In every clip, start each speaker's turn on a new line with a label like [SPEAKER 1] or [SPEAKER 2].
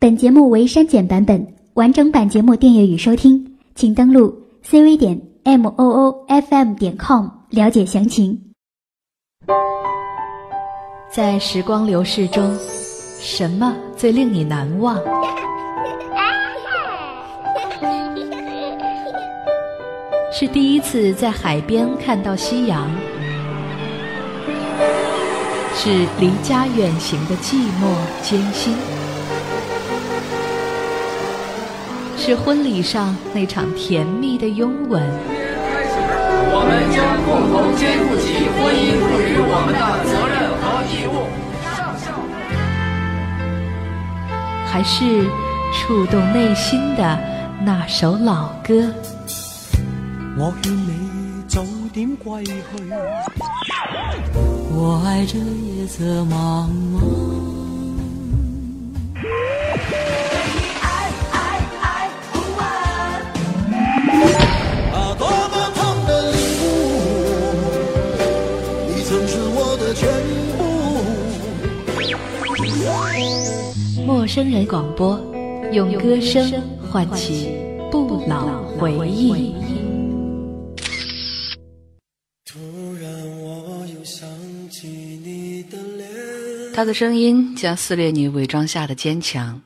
[SPEAKER 1] 本节目为删减版本，完整版节目订阅与收听，请登录 cv 点 m o o f m 点 com 了解详情。
[SPEAKER 2] 在时光流逝中，什么最令你难忘？是第一次在海边看到夕阳，是离家远行的寂寞艰辛，是婚礼上那场甜蜜的拥吻。
[SPEAKER 3] 我们将共同肩负起婚姻赋予我们的责任和义务。
[SPEAKER 2] 还是触动内心的那首老歌。
[SPEAKER 4] 我劝你早点归去，我爱这夜色茫茫。
[SPEAKER 2] 部。陌生人广播，用歌声唤起不老回忆。他的声音将撕裂你伪装下的坚强。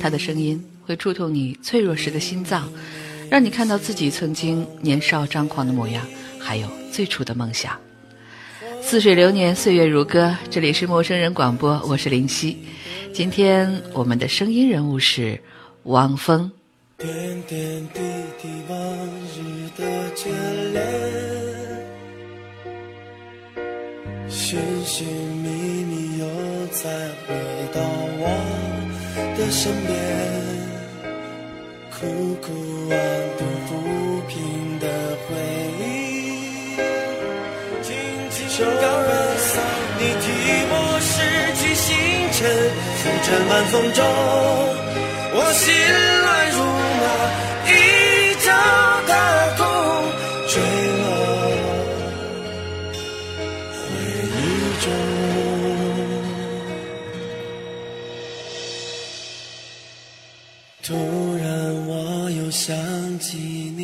[SPEAKER 2] 他的声音会触痛你脆弱时的心脏，让你看到自己曾经年少张狂的模样，还有最初的梦想。似水流年，岁月如歌。这里是陌生人广播，我是林夕。今天我们的声音人物是汪峰。点点滴滴往日的眷恋，寻寻觅觅又再回到我的身边，苦苦安度轻轻告别丧，你替我拭去星辰，浮沉晚风中，我心乱如麻。一朝大弓坠落回忆中。突然，我又想起你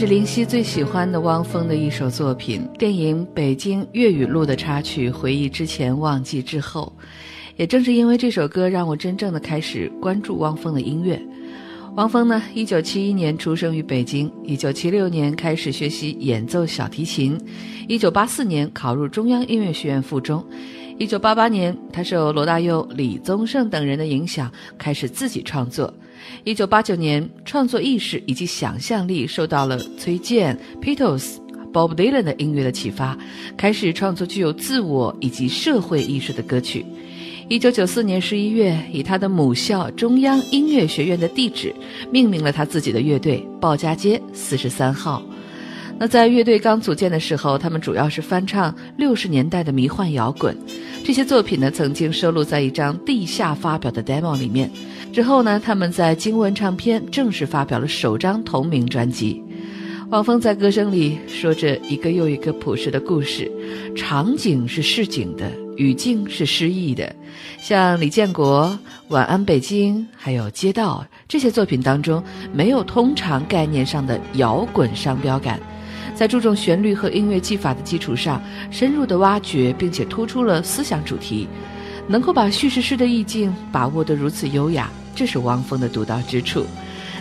[SPEAKER 2] 是林夕最喜欢的汪峰的一首作品，电影《北京粤语录》的插曲《回忆之前，忘记之后》。也正是因为这首歌，让我真正的开始关注汪峰的音乐。汪峰呢，一九七一年出生于北京，一九七六年开始学习演奏小提琴，一九八四年考入中央音乐学院附中，一九八八年他受罗大佑、李宗盛等人的影响，开始自己创作。一九八九年，创作意识以及想象力受到了崔健、Beatles、Bob Dylan 的音乐的启发，开始创作具有自我以及社会意识的歌曲。一九九四年十一月，以他的母校中央音乐学院的地址，命名了他自己的乐队——鲍家街四十三号。那在乐队刚组建的时候，他们主要是翻唱六十年代的迷幻摇滚。这些作品呢，曾经收录在一张地下发表的 demo 里面。之后呢，他们在经文唱片正式发表了首张同名专辑。汪峰在歌声里说着一个又一个朴实的故事，场景是市井的，语境是诗意的。像李建国《晚安北京》还有《街道》这些作品当中，没有通常概念上的摇滚商标感，在注重旋律和音乐技法的基础上，深入的挖掘并且突出了思想主题，能够把叙事诗的意境把握得如此优雅，这是汪峰的独到之处。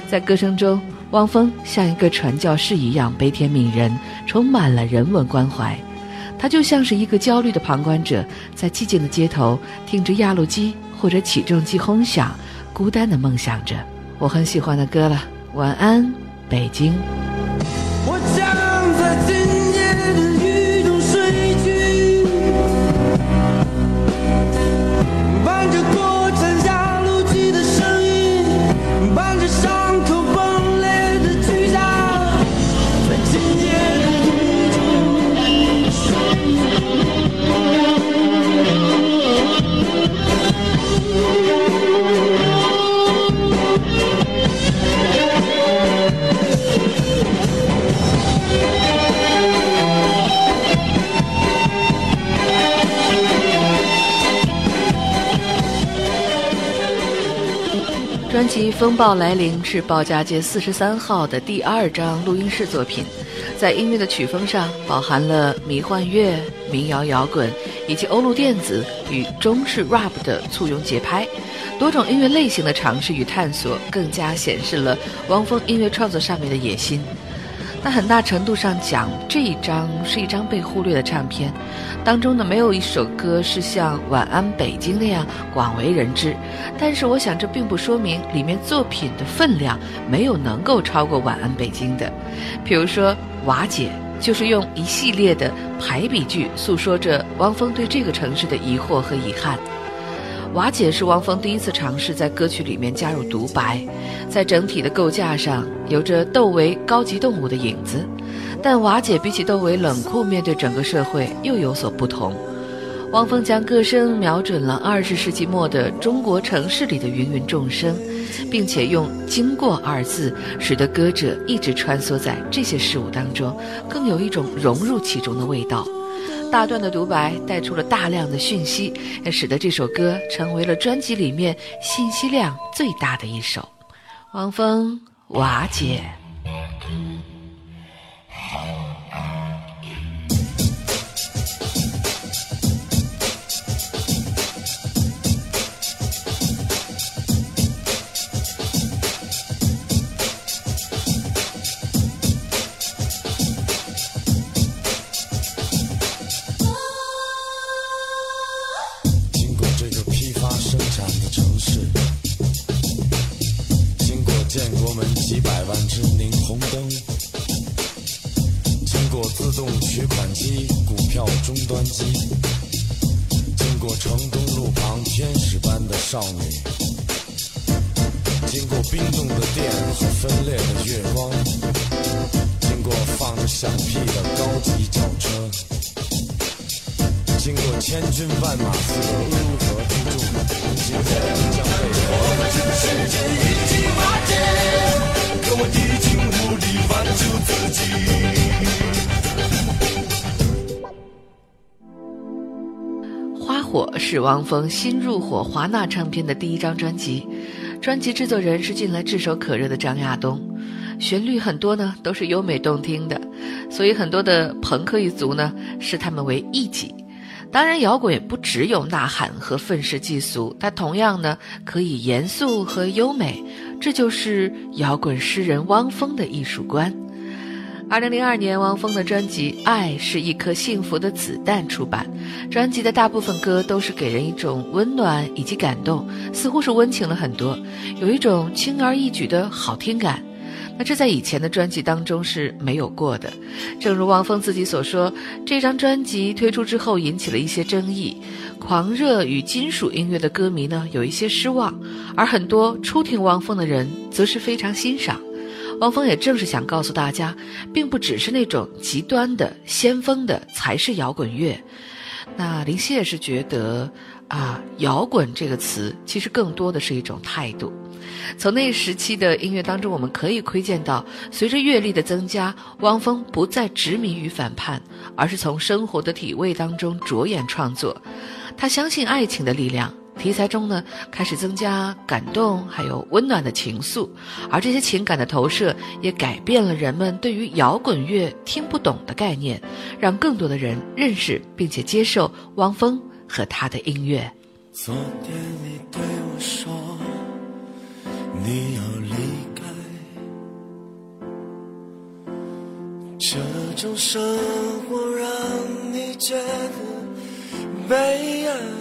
[SPEAKER 2] 在歌声中，汪峰像一个传教士一样悲天悯人，充满了人文关怀。他就像是一个焦虑的旁观者，在寂静的街头听着压路机或者起重机轰响，孤单的梦想着我很喜欢的歌了。晚安，北京。
[SPEAKER 4] 我将在
[SPEAKER 2] 辑《风暴来临》是鲍家街四十三号的第二张录音室作品，在音乐的曲风上饱含了迷幻乐、民谣摇滚以及欧陆电子与中式 rap 的簇拥节拍，多种音乐类型的尝试与探索，更加显示了汪峰音乐创作上面的野心。那很大程度上讲，这一张是一张被忽略的唱片，当中呢没有一首歌是像《晚安北京》那样广为人知。但是我想，这并不说明里面作品的分量没有能够超过《晚安北京》的。比如说《瓦解》，就是用一系列的排比句诉说着汪峰对这个城市的疑惑和遗憾。瓦解是汪峰第一次尝试在歌曲里面加入独白，在整体的构架上有着窦唯高级动物的影子，但瓦解比起窦唯冷酷面对整个社会又有所不同。汪峰将歌声瞄准了二十世纪末的中国城市里的芸芸众生，并且用“经过”二字，使得歌者一直穿梭在这些事物当中，更有一种融入其中的味道。大段的独白带出了大量的讯息，也使得这首歌成为了专辑里面信息量最大的一首。汪峰瓦解。火是汪峰新入伙华纳唱片的第一张专辑，专辑制作人是近来炙手可热的张亚东，旋律很多呢都是优美动听的，所以很多的朋克一族呢视他们为异己。当然，摇滚也不只有呐喊和愤世嫉俗，它同样呢可以严肃和优美，这就是摇滚诗人汪峰的艺术观。二零零二年，汪峰的专辑《爱是一颗幸福的子弹》出版，专辑的大部分歌都是给人一种温暖以及感动，似乎是温情了很多，有一种轻而易举的好听感。那这在以前的专辑当中是没有过的。正如汪峰自己所说，这张专辑推出之后引起了一些争议，狂热与金属音乐的歌迷呢有一些失望，而很多初听汪峰的人则是非常欣赏。汪峰也正是想告诉大家，并不只是那种极端的先锋的才是摇滚乐。那林夕也是觉得，啊，摇滚这个词其实更多的是一种态度。从那时期的音乐当中，我们可以窥见到，随着阅历的增加，汪峰不再执迷于反叛，而是从生活的体味当中着眼创作。他相信爱情的力量，题材中呢开始增加感动，还有温暖的情愫，而这些情感的投射也改变了人们对于摇滚乐听不懂的概念，让更多的人认识并且接受汪峰和他的音乐。
[SPEAKER 5] 昨天你对我说，你要离开，这种生活让你觉得悲哀。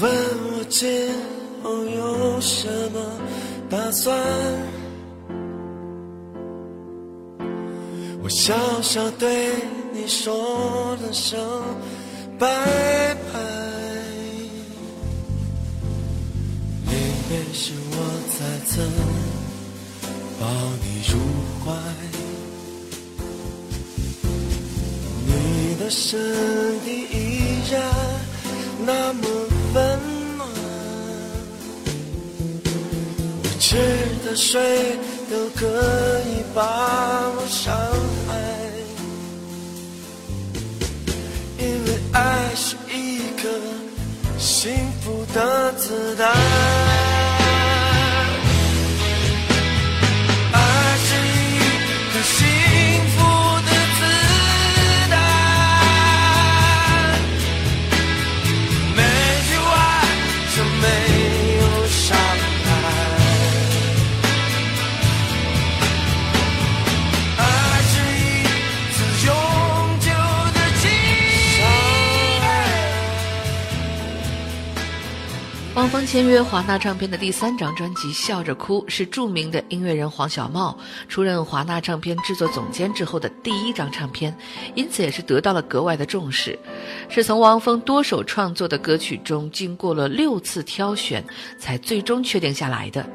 [SPEAKER 5] 问我今后有什么打算？我笑笑对你说了声拜拜。离别时我才曾抱你入怀，你的身体依然那么吃的睡都可以把我伤害。因为爱是一颗幸福的子弹。
[SPEAKER 2] 签约华纳唱片的第三张专辑《笑着哭》是著名的音乐人黄小茂出任华纳唱片制作总监之后的第一张唱片，因此也是得到了格外的重视。是从汪峰多首创作的歌曲中，经过了六次挑选，才最终确定下来的。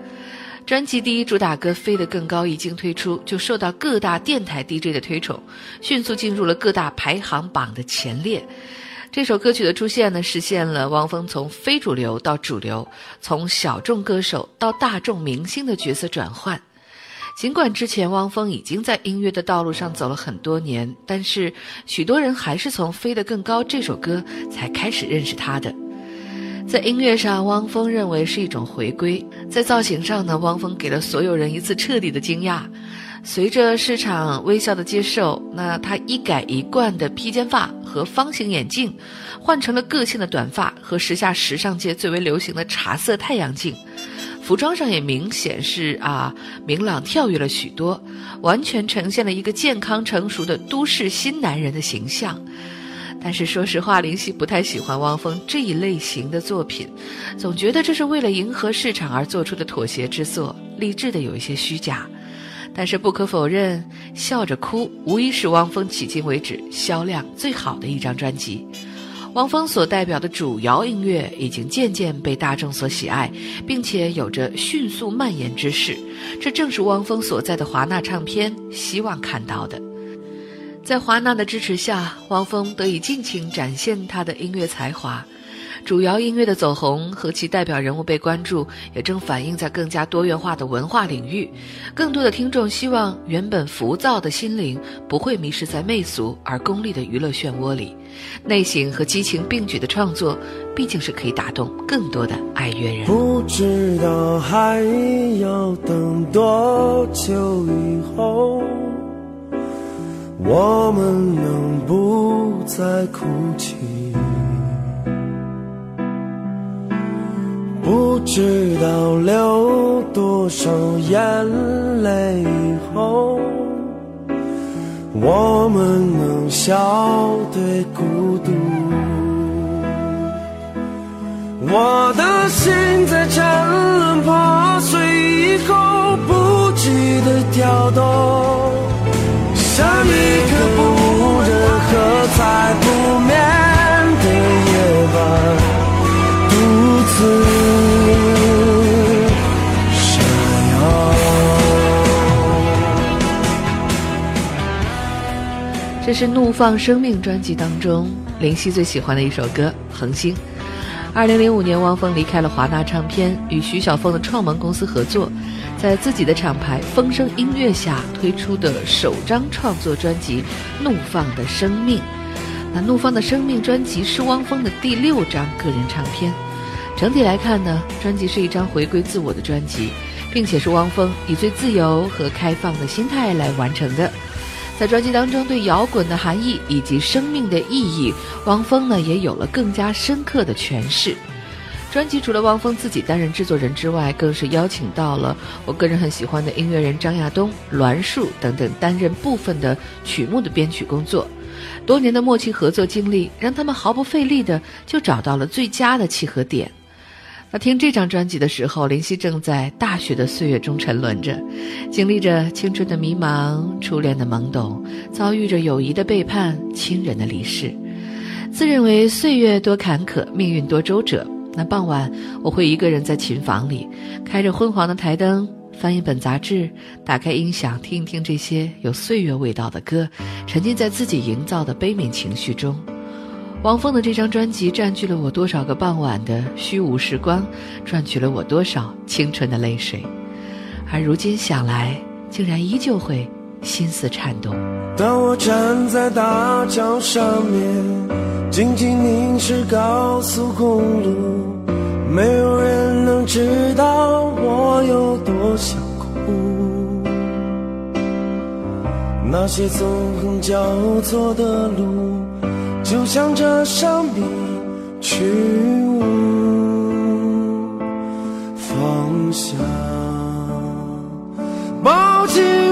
[SPEAKER 2] 专辑第一主打歌《飞得更高》一经推出，就受到各大电台 DJ 的推崇，迅速进入了各大排行榜的前列。这首歌曲的出现呢，实现了汪峰从非主流到主流，从小众歌手到大众明星的角色转换。尽管之前汪峰已经在音乐的道路上走了很多年，但是许多人还是从《飞得更高》这首歌才开始认识他的。在音乐上，汪峰认为是一种回归；在造型上呢，汪峰给了所有人一次彻底的惊讶。随着市场微笑的接受，那他一改一贯的披肩发和方形眼镜，换成了个性的短发和时下时尚界最为流行的茶色太阳镜。服装上也明显是啊明朗跳跃了许多，完全呈现了一个健康成熟的都市新男人的形象。但是说实话，林夕不太喜欢汪峰这一类型的作品，总觉得这是为了迎合市场而做出的妥协之作，励志的有一些虚假。但是不可否认，《笑着哭》无疑是汪峰迄今为止销量最好的一张专辑。汪峰所代表的主摇音乐已经渐渐被大众所喜爱，并且有着迅速蔓延之势。这正是汪峰所在的华纳唱片希望看到的。在华纳的支持下，汪峰得以尽情展现他的音乐才华。主摇音乐的走红和其代表人物被关注，也正反映在更加多元化的文化领域。更多的听众希望原本浮躁的心灵不会迷失在媚俗而功利的娱乐漩涡里。内省和激情并举的创作，毕竟是可以打动更多的爱乐人。
[SPEAKER 5] 不知道还要等多久以后，我们能不再哭泣？不知道流多少眼泪以后，我们能笑对孤独。我的心在沉沦破碎以后不羁的跳动，像一个不热和在不眠的夜晚，
[SPEAKER 2] 这是《怒放生命》专辑当中林夕最喜欢的一首歌《恒星》。二零零五年，汪峰离开了华纳唱片，与徐小凤的创盟公司合作，在自己的厂牌风声音乐下推出的首张创作专辑《怒放的生命》。那《怒放的生命》专辑是汪峰的第六张个人唱片。整体来看呢，专辑是一张回归自我的专辑，并且是汪峰以最自由和开放的心态来完成的。在专辑当中，对摇滚的含义以及生命的意义，汪峰呢也有了更加深刻的诠释。专辑除了汪峰自己担任制作人之外，更是邀请到了我个人很喜欢的音乐人张亚东、栾树等等担任部分的曲目的编曲工作。多年的默契合作经历，让他们毫不费力的就找到了最佳的契合点。那听这张专辑的时候，林夕正在大学的岁月中沉沦着，经历着青春的迷茫、初恋的懵懂，遭遇着友谊的背叛、亲人的离世。自认为岁月多坎坷，命运多周折。那傍晚，我会一个人在琴房里，开着昏黄的台灯，翻一本杂志，打开音响，听一听这些有岁月味道的歌，沉浸在自己营造的悲悯情绪中。王峰的这张专辑占据了我多少个傍晚的虚无时光，赚取了我多少青春的泪水，而如今想来，竟然依旧会心似颤动。
[SPEAKER 5] 当我站在大桥上面，静静凝视高速公路，没有人能知道我有多想哭。那些纵横交错的路，就向这生命去无方向。抱紧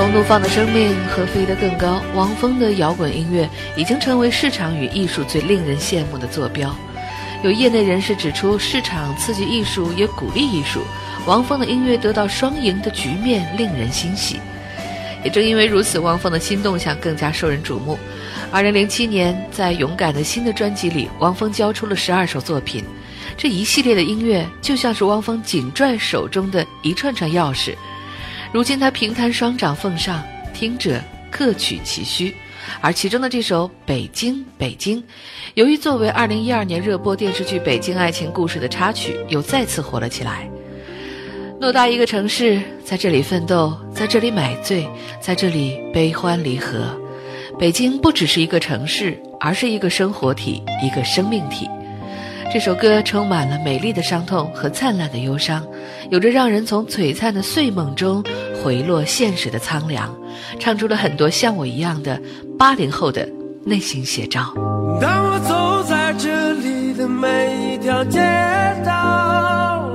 [SPEAKER 2] 从怒放的生命和飞得更高，王峰的摇滚音乐已经成为市场与艺术最令人羡慕的坐标。有业内人士指出，市场刺激艺术，也鼓励艺术。王峰的音乐得到双赢的局面令人欣喜。也正因为如此，汪峰的新动向更加受人瞩目。二零零七年，在《勇敢的心》的专辑里，汪峰交出了十二首作品。这一系列的音乐就像是汪峰紧拽手中的一串串钥匙。如今他平摊双掌奉上，听者各取其需。而其中的这首《北京北京》，由于作为二零一二年热播电视剧《北京爱情故事》的插曲，又再次火了起来。偌大一个城市，在这里奋斗，在这里买醉，在这里悲欢离合。北京不只是一个城市，而是一个生活体，一个生命体。这首歌充满了美丽的伤痛和灿烂的忧伤，有着让人从璀璨的睡梦中回落现实的苍凉，唱出了很多像我一样的八零后的内心写照。
[SPEAKER 5] 当我走在这里的每一条街道，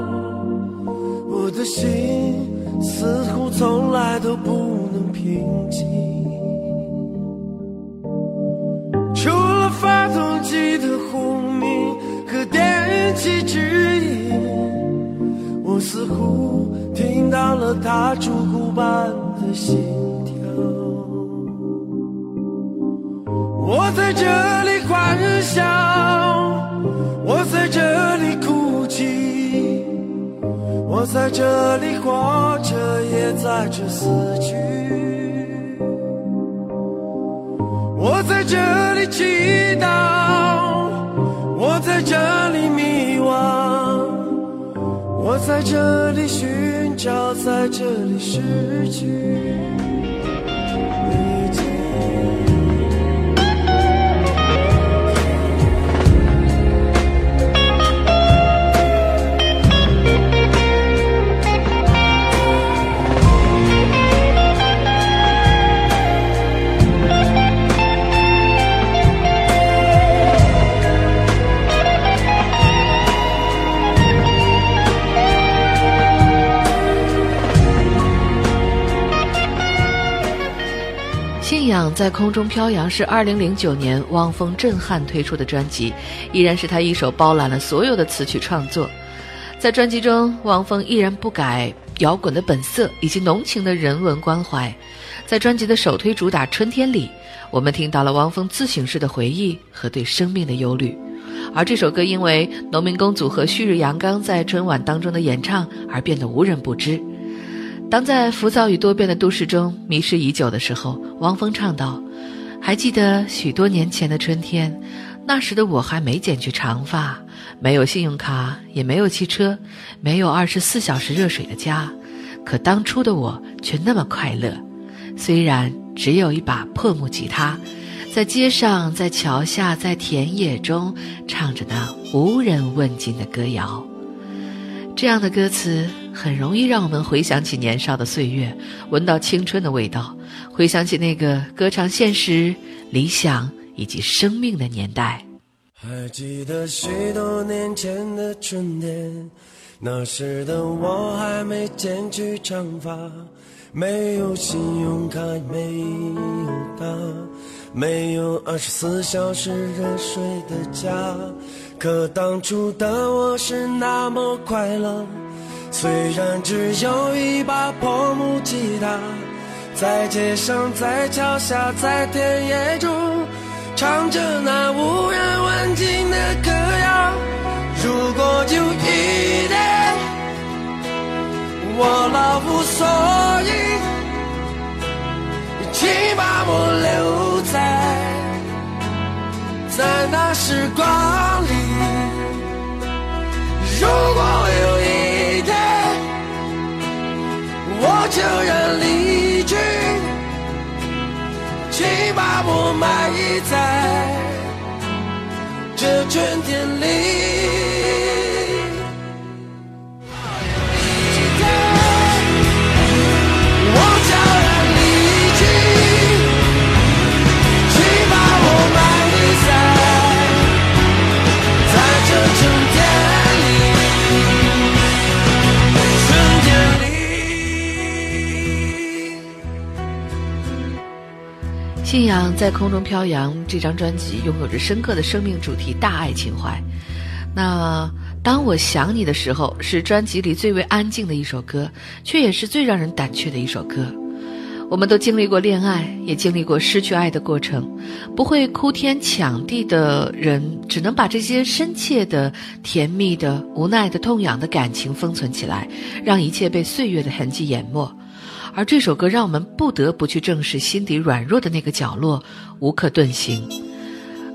[SPEAKER 5] 我的心似乎从来都不能平静。除了发动机的轰鸣和电气指引，我似乎听到了它烛骨般的心跳。我在这里欢笑，我在这里哭泣，我在这里活着，也在这死去。我在这里祈祷，在这里迷惘，我在这里寻找，在这里失去。
[SPEAKER 2] 在空中飘扬是二零零九年汪峰震撼推出的专辑，依然是他一手包揽了所有的词曲创作。在专辑中，汪峰依然不改摇滚的本色以及浓情的人文关怀。在专辑的首推主打《春天》里，我们听到了汪峰自省式的回忆和对生命的忧虑。而这首歌因为农民工组合旭日阳刚在春晚当中的演唱而变得无人不知。当在浮躁与多变的都市中迷失已久的时候，汪峰唱道：“还记得许多年前的春天，那时的我还没剪去长发，没有信用卡，也没有汽车，没有二十四小时热水的家，可当初的我却那么快乐。虽然只有一把破木吉他，在街上，在桥下，在田野中，唱着那无人问津的歌谣。”这样的歌词很容易让我们回想起年少的岁月，闻到青春的味道，回想起那个歌唱现实、理想以及生命的年代。
[SPEAKER 5] 还记得许多年前的春天，那时的我还没剪去长发，没有信用卡，没有他，没有二十四小时热水的家。可当初的我是那么快乐，虽然只有一把破木吉他，在街上，在桥下，在田野中，唱着那无人问津的歌谣。如果有一天我老无所依，请把我留在在那时光里。如果有悄然离去，请把我埋在这春天里。
[SPEAKER 2] 信仰在空中飘扬这张专辑拥有着深刻的生命主题——大爱情怀。那当我想你的时候，是专辑里最为安静的一首歌，却也是最让人胆怯的一首歌。我们都经历过恋爱，也经历过失去爱的过程。不会哭天抢地的人，只能把这些深切的、甜蜜的、无奈的、痛痒的感情封存起来，让一切被岁月的痕迹淹没。而这首歌让我们不得不去正视心底软弱的那个角落，无可遁形。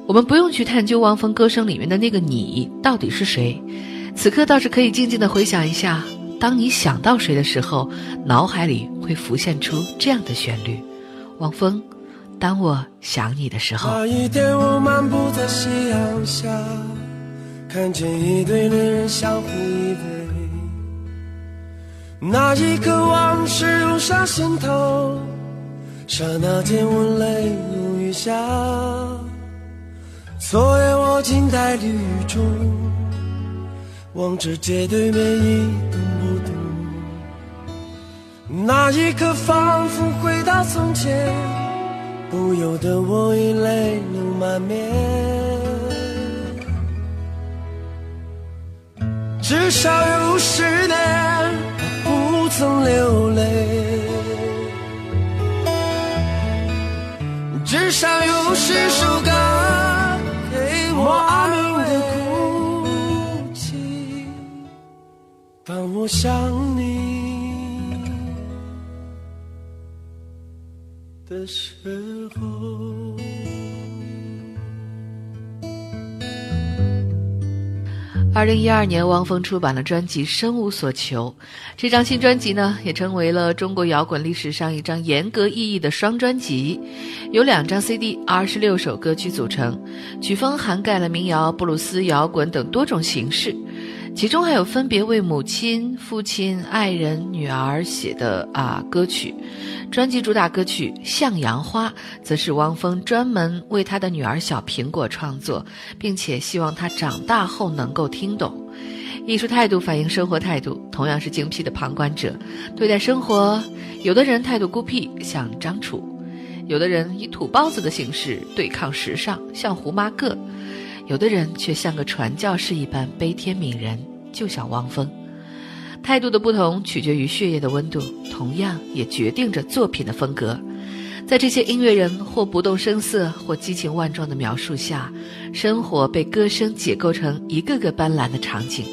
[SPEAKER 2] 我们不用去探究汪峰歌声里面的那个你到底是谁，此刻倒是可以静静的回想一下，当你想到谁的时候，脑海里会浮现出这样的旋律。汪峰，当我想你的时候。
[SPEAKER 5] 那一天，我漫步在夕阳下，看见一对恋人相互依偎。那一刻，往事涌上心头，刹那间，我泪如雨下。昨夜，我静待绿雨中，望着街对面一动不动。那一刻，仿佛回到从前。不由得我已泪流满面，至少有十年曾流泪，至少有十首歌给我安宁的哭泣。当我想你。的时候。
[SPEAKER 2] 二零一二年，汪峰出版了专辑《生无所求》。这张新专辑呢，也成为了中国摇滚历史上一张严格意义的双专辑，由两张 CD、二十六首歌曲组成，曲风涵盖了民谣、布鲁斯、摇滚等多种形式，其中还有分别为母亲、父亲、爱人、女儿写的啊歌曲。专辑主打歌曲《向阳花》则是汪峰专门为他的女儿小苹果创作，并且希望她长大后能够听懂。艺术态度反映生活态度，同样是精辟的旁观者。对待生活，有的人态度孤僻，像张楚；有的人以土包子的形式对抗时尚，像胡麻个；有的人却像个传教士一般悲天悯人，就像汪峰。态度的不同取决于血液的温度，同样也决定着作品的风格。在这些音乐人或不动声色，或激情万状的描述下，生活被歌声解构成一个个斑斓的场景，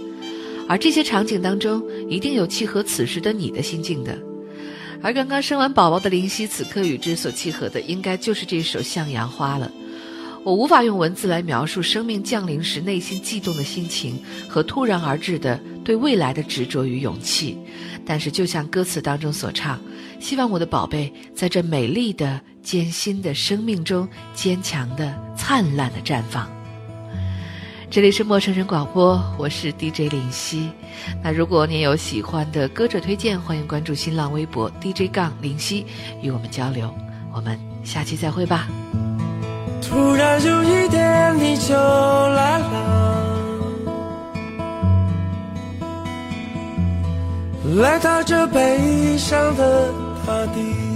[SPEAKER 2] 而这些场景当中，一定有契合此时的你的心境的。而刚刚生完宝宝的林夕，此刻与之所契合的，应该就是这首《向阳花》了。我无法用文字来描述生命降临时内心悸动的心情和突然而至的对未来的执着与勇气，但是就像歌词当中所唱，希望我的宝贝在这美丽的、艰辛的生命中坚强的、灿烂的绽放。这里是陌生人广播，我是 DJ 林夕。那如果您有喜欢的歌者推荐，欢迎关注新浪微博 DJ 杠林夕与我们交流。我们下期再会吧。
[SPEAKER 5] 突然有一天你就来了来到这悲伤的大地。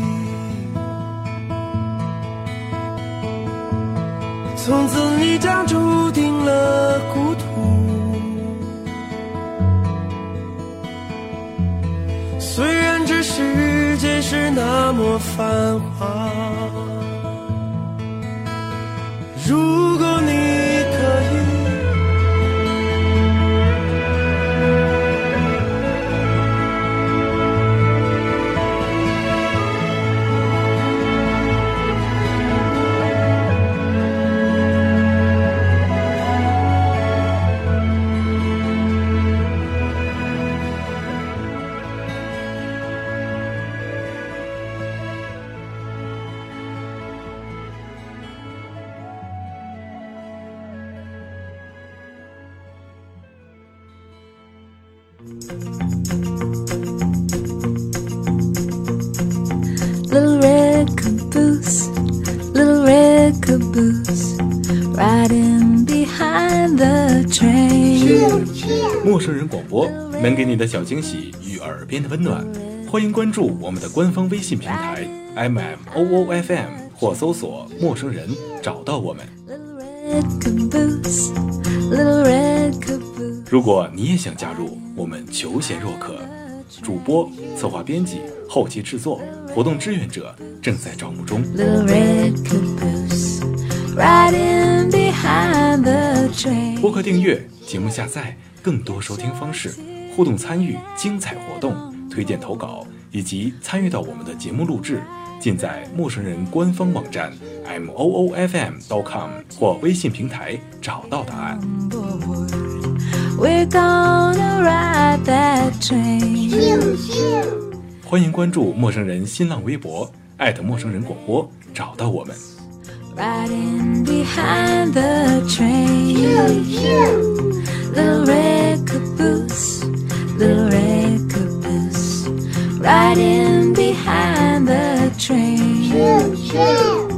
[SPEAKER 5] 从此你将注定了孤独。虽然这世界是那么繁华
[SPEAKER 6] Little red caboose, little red caboose, riding behind the train.
[SPEAKER 7] 陌生人广播能给你的小惊喜与耳边的温暖，欢迎关注我们的官方微信平台 M M O O F M 或搜索“陌生人”找到我们。
[SPEAKER 6] Red caboose, little red caboose.
[SPEAKER 7] 如果你也想加入，我们求贤若渴，主播、策划、编辑、后期制作、活动志愿者正在招募中。播客订阅、节目下载、更多收听方式、互动参与、精彩活动、推荐投稿以及参与到我们的节目录制，尽在陌生人官方网站 m o o f m dot com 或微信平台找到答案。
[SPEAKER 6] we're gonna ride that train
[SPEAKER 7] 欢迎关注陌生人新浪微博艾特陌生人广播找到我们
[SPEAKER 6] ride in behind the train little record boost the record boostriding behind the train true true